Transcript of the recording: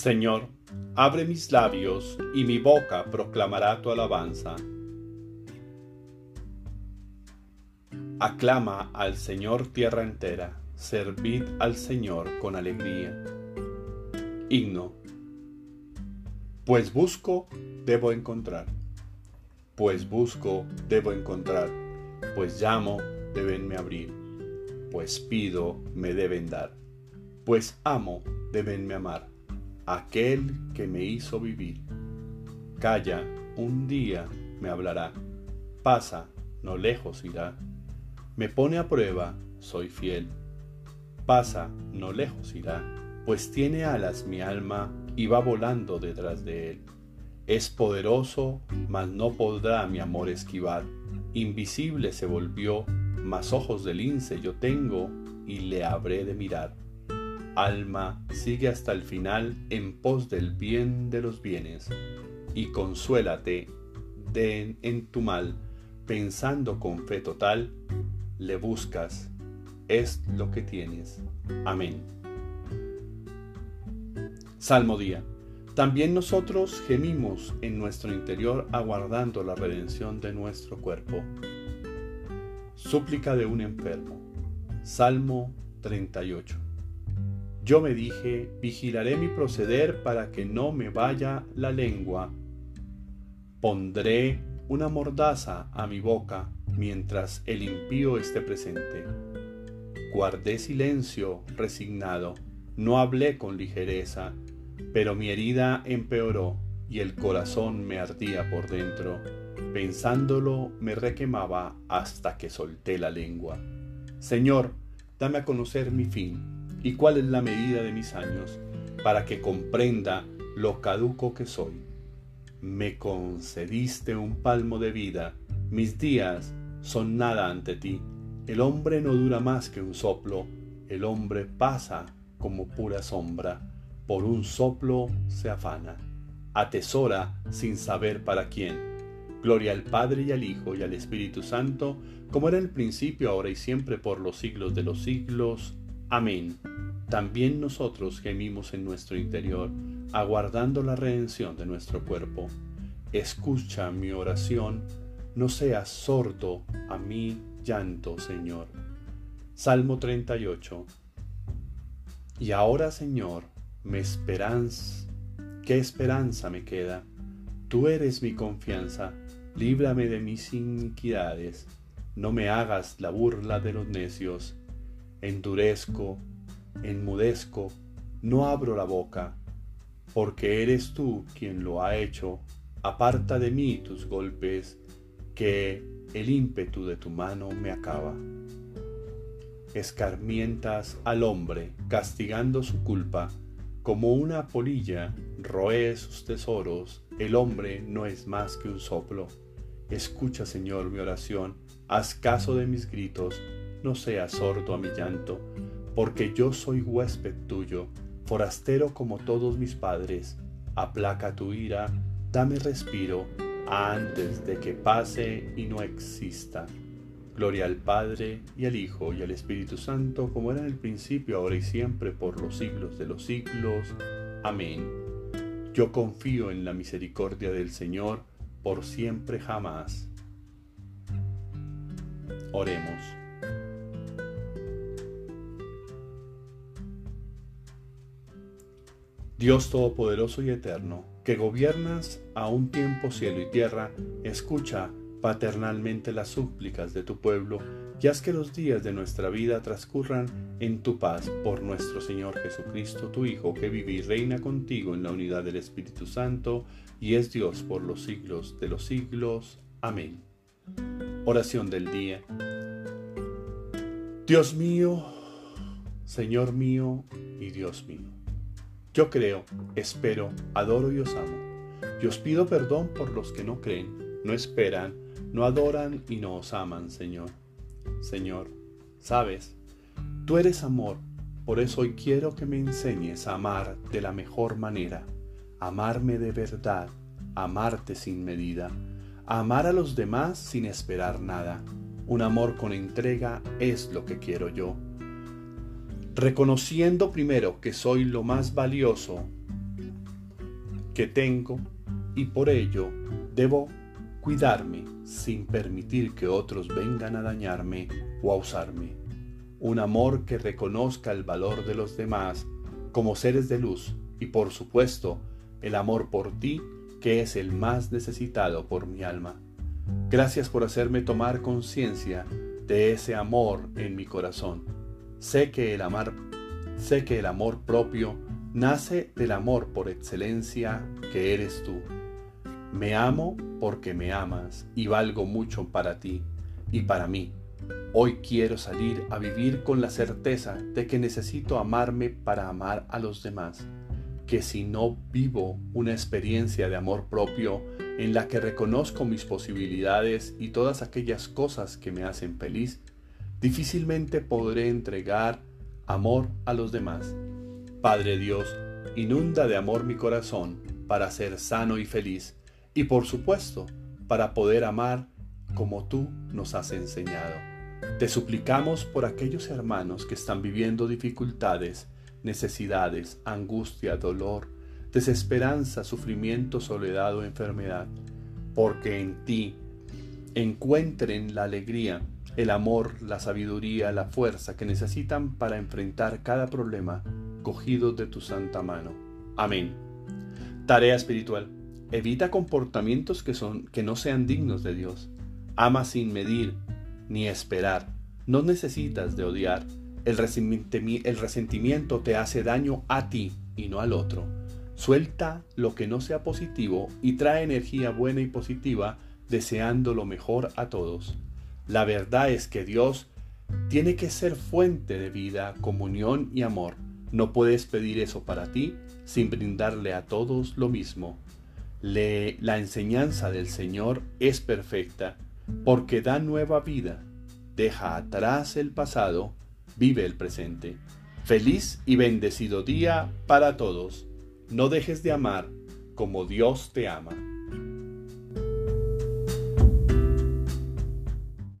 Señor, abre mis labios y mi boca proclamará tu alabanza. Aclama al Señor tierra entera, servid al Señor con alegría. Himno. Pues busco, debo encontrar. Pues busco, debo encontrar. Pues llamo, debenme abrir. Pues pido, me deben dar. Pues amo, debenme amar aquel que me hizo vivir. Calla, un día me hablará. Pasa, no lejos irá. Me pone a prueba, soy fiel. Pasa, no lejos irá, pues tiene alas mi alma y va volando detrás de él. Es poderoso, mas no podrá mi amor esquivar. Invisible se volvió, mas ojos de lince yo tengo y le habré de mirar. Alma, sigue hasta el final en pos del bien de los bienes, y consuélate de, en tu mal, pensando con fe total, le buscas, es lo que tienes. Amén. Salmo día. También nosotros gemimos en nuestro interior aguardando la redención de nuestro cuerpo. Súplica de un enfermo. Salmo 38. Yo me dije, vigilaré mi proceder para que no me vaya la lengua. Pondré una mordaza a mi boca mientras el impío esté presente. Guardé silencio resignado, no hablé con ligereza, pero mi herida empeoró y el corazón me ardía por dentro. Pensándolo me requemaba hasta que solté la lengua. Señor, dame a conocer mi fin y cuál es la medida de mis años, para que comprenda lo caduco que soy. Me concediste un palmo de vida, mis días son nada ante ti. El hombre no dura más que un soplo, el hombre pasa como pura sombra, por un soplo se afana, atesora sin saber para quién. Gloria al Padre y al Hijo y al Espíritu Santo, como era el principio, ahora y siempre, por los siglos de los siglos. Amén. También nosotros gemimos en nuestro interior, aguardando la redención de nuestro cuerpo. Escucha mi oración, no seas sordo a mi llanto, Señor. Salmo 38. Y ahora, Señor, me esperanza, ¿qué esperanza me queda? Tú eres mi confianza, líbrame de mis iniquidades, no me hagas la burla de los necios endurezco, enmudezco, no abro la boca, porque eres tú quien lo ha hecho, aparta de mí tus golpes, que el ímpetu de tu mano me acaba. Escarmientas al hombre, castigando su culpa, como una polilla roe sus tesoros, el hombre no es más que un soplo. Escucha, Señor, mi oración, haz caso de mis gritos, no seas sordo a mi llanto, porque yo soy huésped tuyo, forastero como todos mis padres. Aplaca tu ira, dame respiro, antes de que pase y no exista. Gloria al Padre, y al Hijo, y al Espíritu Santo, como era en el principio, ahora y siempre, por los siglos de los siglos. Amén. Yo confío en la misericordia del Señor, por siempre jamás. Oremos. Dios Todopoderoso y Eterno, que gobiernas a un tiempo cielo y tierra, escucha paternalmente las súplicas de tu pueblo y haz que los días de nuestra vida transcurran en tu paz por nuestro Señor Jesucristo, tu Hijo, que vive y reina contigo en la unidad del Espíritu Santo y es Dios por los siglos de los siglos. Amén. Oración del día. Dios mío, Señor mío y Dios mío yo creo, espero, adoro y os amo. Y os pido perdón por los que no creen, no esperan, no adoran y no os aman, Señor. Señor, sabes, tú eres amor, por eso hoy quiero que me enseñes a amar de la mejor manera, amarme de verdad, amarte sin medida, amar a los demás sin esperar nada. Un amor con entrega es lo que quiero yo reconociendo primero que soy lo más valioso que tengo y por ello debo cuidarme sin permitir que otros vengan a dañarme o a usarme. Un amor que reconozca el valor de los demás como seres de luz y por supuesto el amor por ti que es el más necesitado por mi alma. Gracias por hacerme tomar conciencia de ese amor en mi corazón. Sé que el amar sé que el amor propio nace del amor por excelencia que eres tú. Me amo porque me amas y valgo mucho para ti y para mí. Hoy quiero salir a vivir con la certeza de que necesito amarme para amar a los demás, que si no vivo una experiencia de amor propio en la que reconozco mis posibilidades y todas aquellas cosas que me hacen feliz, difícilmente podré entregar amor a los demás. Padre Dios, inunda de amor mi corazón para ser sano y feliz y por supuesto para poder amar como tú nos has enseñado. Te suplicamos por aquellos hermanos que están viviendo dificultades, necesidades, angustia, dolor, desesperanza, sufrimiento, soledad o enfermedad, porque en ti encuentren la alegría, el amor, la sabiduría, la fuerza que necesitan para enfrentar cada problema cogidos de tu santa mano. Amén. Tarea espiritual. Evita comportamientos que, son, que no sean dignos de Dios. Ama sin medir ni esperar. No necesitas de odiar. El resentimiento te hace daño a ti y no al otro. Suelta lo que no sea positivo y trae energía buena y positiva deseando lo mejor a todos. La verdad es que Dios tiene que ser fuente de vida, comunión y amor. No puedes pedir eso para ti sin brindarle a todos lo mismo. la enseñanza del Señor es perfecta porque da nueva vida, deja atrás el pasado, vive el presente. Feliz y bendecido día para todos. No dejes de amar como Dios te ama.